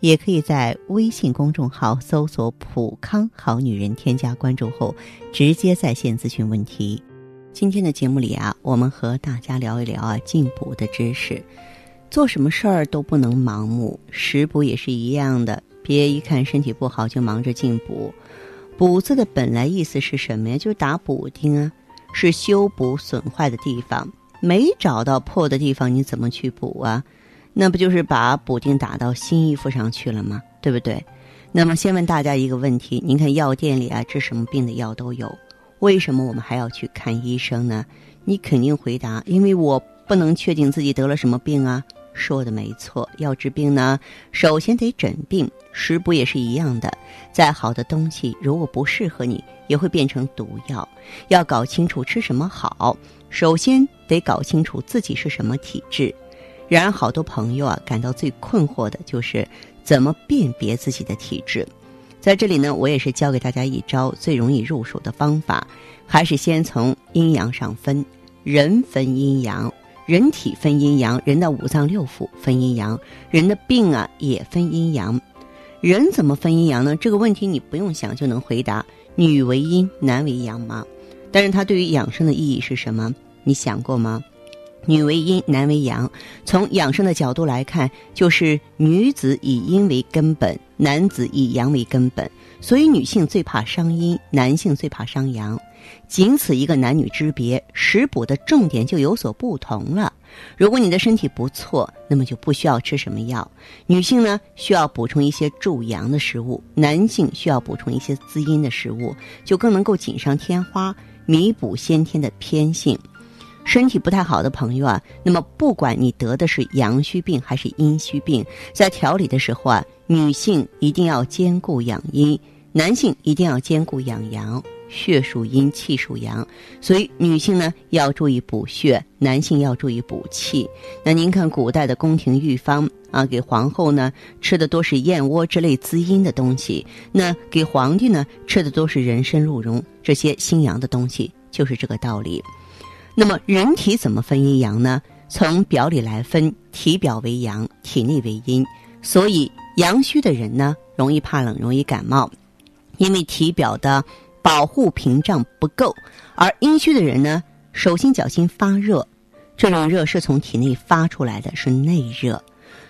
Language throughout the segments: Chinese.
也可以在微信公众号搜索“普康好女人”，添加关注后直接在线咨询问题。今天的节目里啊，我们和大家聊一聊啊进补的知识。做什么事儿都不能盲目，食补也是一样的，别一看身体不好就忙着进补。补字的本来意思是什么呀？就是打补丁啊，是修补损坏的地方。没找到破的地方，你怎么去补啊？那不就是把补丁打到新衣服上去了吗？对不对？那么先问大家一个问题：您看药店里啊，治什么病的药都有，为什么我们还要去看医生呢？你肯定回答：因为我不能确定自己得了什么病啊。说的没错，要治病呢，首先得诊病。食补也是一样的，再好的东西如果不适合你，也会变成毒药。要搞清楚吃什么好，首先得搞清楚自己是什么体质。然而，好多朋友啊，感到最困惑的就是怎么辨别自己的体质。在这里呢，我也是教给大家一招最容易入手的方法，还是先从阴阳上分。人分阴阳，人体分阴阳，人的五脏六腑分阴阳，人的病啊也分阴阳。人怎么分阴阳呢？这个问题你不用想就能回答：女为阴，男为阳吗？但是它对于养生的意义是什么？你想过吗？女为阴，男为阳。从养生的角度来看，就是女子以阴为根本，男子以阳为根本。所以女性最怕伤阴，男性最怕伤阳。仅此一个男女之别，食补的重点就有所不同了。如果你的身体不错，那么就不需要吃什么药。女性呢，需要补充一些助阳的食物；男性需要补充一些滋阴的食物，就更能够锦上添花，弥补先天的偏性。身体不太好的朋友啊，那么不管你得的是阳虚病还是阴虚病，在调理的时候啊，女性一定要兼顾养阴，男性一定要兼顾养阳。血属阴，气属阳，所以女性呢要注意补血，男性要注意补气。那您看古代的宫廷御方啊，给皇后呢吃的多是燕窝之类滋阴的东西，那给皇帝呢吃的都是人参、鹿茸这些心阳的东西，就是这个道理。那么人体怎么分阴阳呢？从表里来分，体表为阳，体内为阴。所以阳虚的人呢，容易怕冷，容易感冒，因为体表的保护屏障不够；而阴虚的人呢，手心脚心发热，这种热是从体内发出来的，是内热。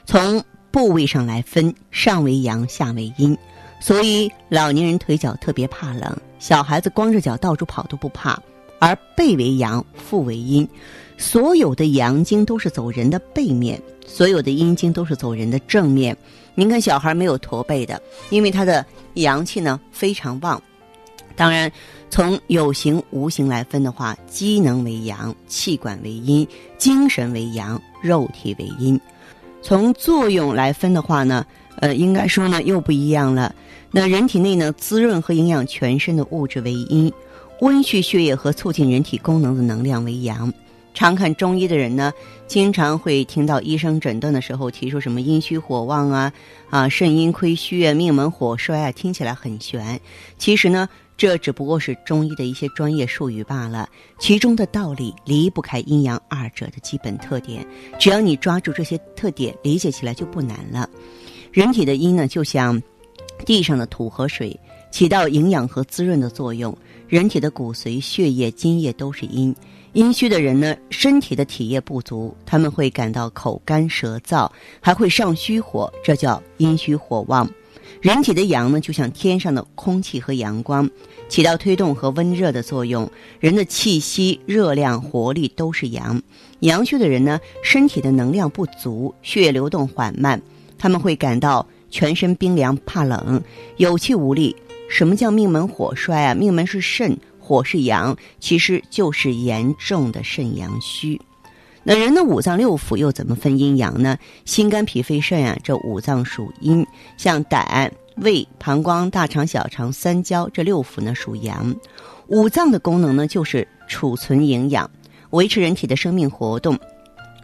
从部位上来分，上为阳，下为阴。所以老年人腿脚特别怕冷，小孩子光着脚到处跑都不怕。而背为阳，腹为阴，所有的阳经都是走人的背面，所有的阴经都是走人的正面。您看小孩没有驼背的，因为他的阳气呢非常旺。当然，从有形无形来分的话，机能为阳，气管为阴，精神为阳，肉体为阴。从作用来分的话呢，呃，应该说呢又不一样了。那人体内呢，滋润和营养全身的物质为阴。温煦血液和促进人体功能的能量为阳。常看中医的人呢，经常会听到医生诊断的时候提出什么阴虚火旺啊、啊肾阴亏虚啊、命门火衰啊，听起来很玄。其实呢，这只不过是中医的一些专业术语罢了。其中的道理离不开阴阳二者的基本特点。只要你抓住这些特点，理解起来就不难了。人体的阴呢，就像地上的土和水，起到营养和滋润的作用。人体的骨髓、血液、津液都是阴，阴虚的人呢，身体的体液不足，他们会感到口干舌燥，还会上虚火，这叫阴虚火旺。人体的阳呢，就像天上的空气和阳光，起到推动和温热的作用。人的气息、热量、活力都是阳。阳虚的人呢，身体的能量不足，血液流动缓慢，他们会感到全身冰凉、怕冷、有气无力。什么叫命门火衰啊？命门是肾，火是阳，其实就是严重的肾阳虚。那人的五脏六腑又怎么分阴阳呢？心肝脾肺肾啊，这五脏属阴，像胆胃、膀胱、大肠、小肠、三焦这六腑呢属阳。五脏的功能呢就是储存营养，维持人体的生命活动。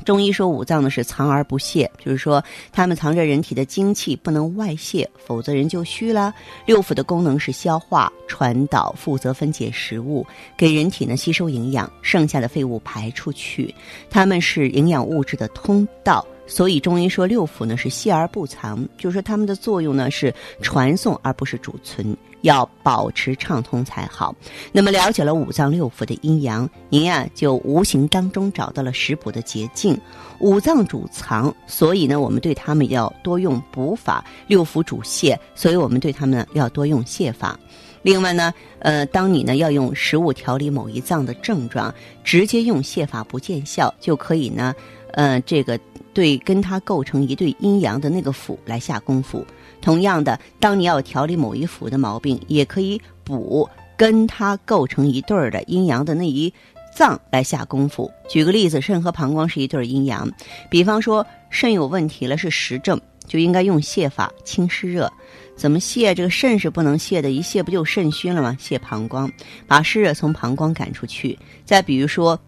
中医说五脏呢是藏而不泄，就是说它们藏着人体的精气，不能外泄，否则人就虚了。六腑的功能是消化、传导，负责分解食物，给人体呢吸收营养，剩下的废物排出去。它们是营养物质的通道。所以中医说六腑呢是泄而不藏，就是说它们的作用呢是传送而不是储存，要保持畅通才好。那么了解了五脏六腑的阴阳，您呀就无形当中找到了食补的捷径。五脏主藏，所以呢我们对他们要多用补法；六腑主泻，所以我们对他们要多用泻法。另外呢，呃，当你呢要用食物调理某一脏的症状，直接用泻法不见效，就可以呢，呃，这个。对，跟它构成一对阴阳的那个腑来下功夫。同样的，当你要调理某一腑的毛病，也可以补跟它构成一对儿的阴阳的那一脏来下功夫。举个例子，肾和膀胱是一对阴阳，比方说肾有问题了，是实症，就应该用泻法清湿热。怎么泄？这个肾是不能泄的，一泄不就肾虚了吗？泄膀胱，把湿热从膀胱赶出去。再比如说。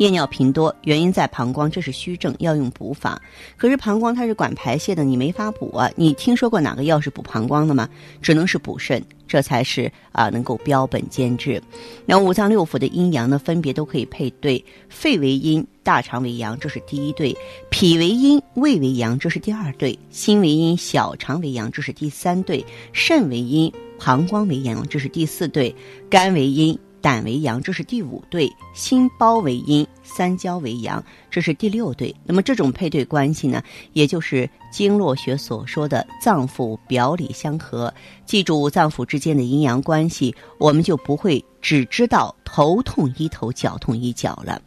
夜尿频多，原因在膀胱，这是虚症，要用补法。可是膀胱它是管排泄的，你没法补啊。你听说过哪个药是补膀胱的吗？只能是补肾，这才是啊能够标本兼治。那五脏六腑的阴阳呢，分别都可以配对：肺为阴，大肠为阳，这是第一对；脾为阴，胃为阳，这是第二对；心为阴，小肠为阳，这是第三对；肾为阴，膀胱为阳，这是第四对；肝为阴。胆为阳，这是第五对；心包为阴，三焦为阳，这是第六对。那么这种配对关系呢，也就是经络学所说的脏腑表里相合。记住脏腑之间的阴阳关系，我们就不会只知道头痛医头，脚痛医脚了。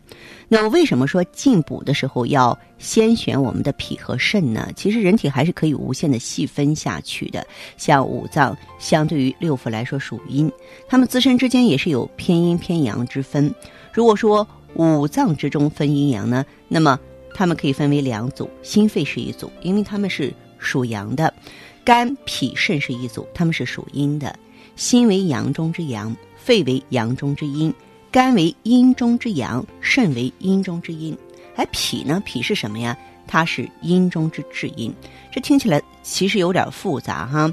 那么为什么说进补的时候要先选我们的脾和肾呢？其实人体还是可以无限的细分下去的。像五脏相对于六腑来说属阴，它们自身之间也是有偏阴偏阳之分。如果说五脏之中分阴阳呢，那么它们可以分为两组，心肺是一组，因为它们是属阳的；肝脾肾是一组，它们是属阴的。心为阳中之阳，肺为阳中之阴。肝为阴中之阳，肾为阴中之阴，哎，脾呢？脾是什么呀？它是阴中之至阴。这听起来其实有点复杂哈，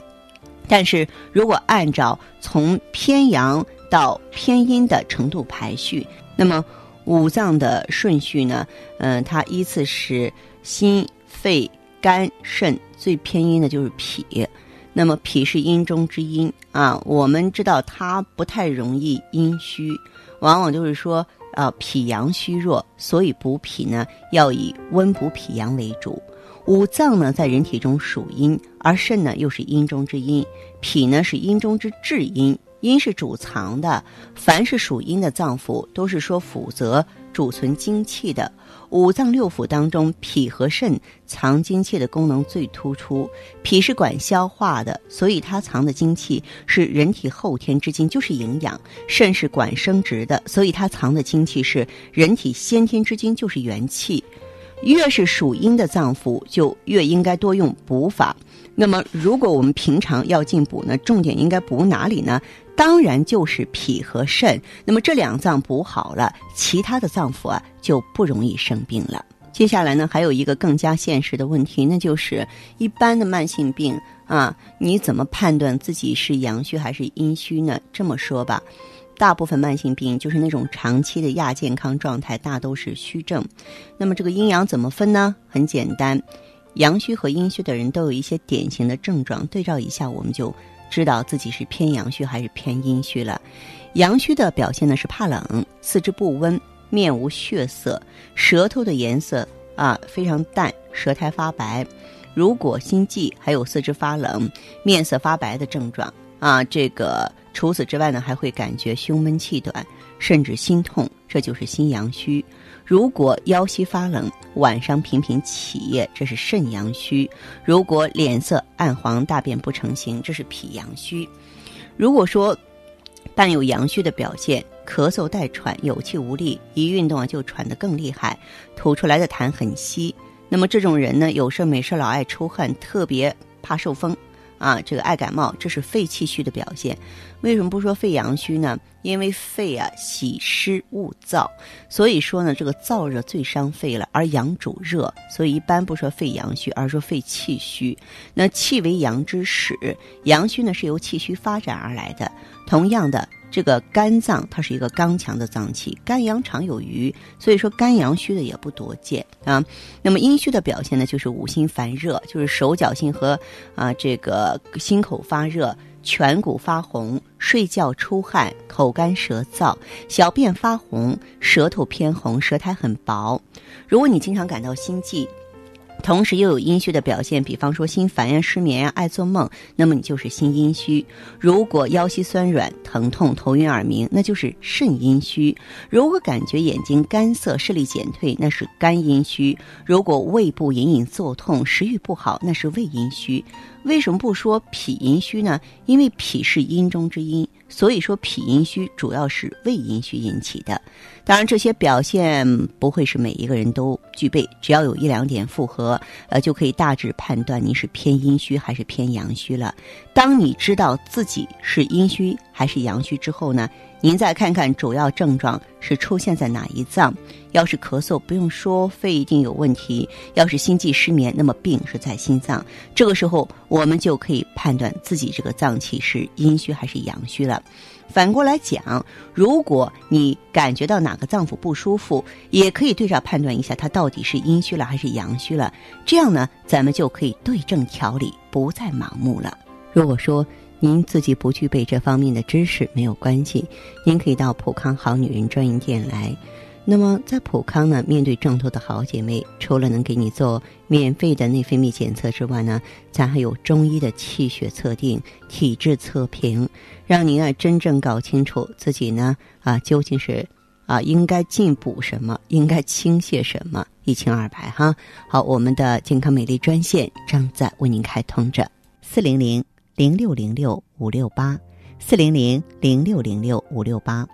但是如果按照从偏阳到偏阴的程度排序，那么五脏的顺序呢？嗯，它依次是心、肺、肝、肾，最偏阴的就是脾。那么脾是阴中之阴啊，我们知道它不太容易阴虚。往往就是说，呃，脾阳虚弱，所以补脾呢要以温补脾阳为主。五脏呢在人体中属阴，而肾呢又是阴中之阴，脾呢是阴中之至阴。阴是主藏的，凡是属阴的脏腑，都是说负责储存精气的。五脏六腑当中，脾和肾藏精气的功能最突出。脾是管消化的，所以它藏的精气是人体后天之精，就是营养；肾是管生殖的，所以它藏的精气是人体先天之精，就是元气。越是属阴的脏腑，就越应该多用补法。那么，如果我们平常要进补呢，重点应该补哪里呢？当然就是脾和肾。那么这两脏补好了，其他的脏腑啊就不容易生病了。接下来呢，还有一个更加现实的问题，那就是一般的慢性病啊，你怎么判断自己是阳虚还是阴虚呢？这么说吧，大部分慢性病就是那种长期的亚健康状态，大都是虚症。那么这个阴阳怎么分呢？很简单，阳虚和阴虚的人都有一些典型的症状，对照一下我们就。知道自己是偏阳虚还是偏阴虚了。阳虚的表现呢是怕冷、四肢不温、面无血色、舌头的颜色啊非常淡、舌苔发白。如果心悸，还有四肢发冷、面色发白的症状啊。这个除此之外呢，还会感觉胸闷气短，甚至心痛，这就是心阳虚。如果腰膝发冷，晚上频频起夜，这是肾阳虚；如果脸色暗黄、大便不成形，这是脾阳虚。如果说伴有阳虚的表现，咳嗽带喘、有气无力，一运动啊就喘得更厉害，吐出来的痰很稀，那么这种人呢，有事没事老爱出汗，特别怕受风，啊，这个爱感冒，这是肺气虚的表现。为什么不说肺阳虚呢？因为肺啊喜湿恶燥，所以说呢，这个燥热最伤肺了，而阳主热，所以一般不说肺阳虚，而说肺气虚。那气为阳之始，阳虚呢是由气虚发展而来的。同样的。这个肝脏它是一个刚强的脏器，肝阳常有余，所以说肝阳虚的也不多见啊。那么阴虚的表现呢，就是五心烦热，就是手脚心和啊这个心口发热，颧骨发红，睡觉出汗，口干舌燥，小便发红，舌头偏红，舌苔很薄。如果你经常感到心悸。同时又有阴虚的表现，比方说心烦呀、失眠呀、爱做梦，那么你就是心阴虚。如果腰膝酸软、疼痛、头晕耳鸣，那就是肾阴虚。如果感觉眼睛干涩、视力减退，那是肝阴虚。如果胃部隐隐作痛、食欲不好，那是胃阴虚。为什么不说脾阴虚呢？因为脾是阴中之阴。所以说，脾阴虚主要是胃阴虚引起的。当然，这些表现不会是每一个人都具备，只要有一两点符合，呃，就可以大致判断您是偏阴虚还是偏阳虚了。当你知道自己是阴虚还是阳虚之后呢？您再看看主要症状是出现在哪一脏？要是咳嗽，不用说，肺一定有问题；要是心悸失眠，那么病是在心脏。这个时候，我们就可以判断自己这个脏器是阴虚还是阳虚了。反过来讲，如果你感觉到哪个脏腑不舒服，也可以对照判断一下，它到底是阴虚了还是阳虚了。这样呢，咱们就可以对症调理，不再盲目了。如果说，您自己不具备这方面的知识没有关系，您可以到普康好女人专营店来。那么在普康呢，面对众多的好姐妹，除了能给你做免费的内分泌检测之外呢，咱还有中医的气血测定、体质测评，让您啊真正搞清楚自己呢啊究竟是啊应该进补什么，应该倾泻什么，一清二白哈。好，我们的健康美丽专线正在为您开通着，四零零。零六零六五六八，四零零零六零六五六八。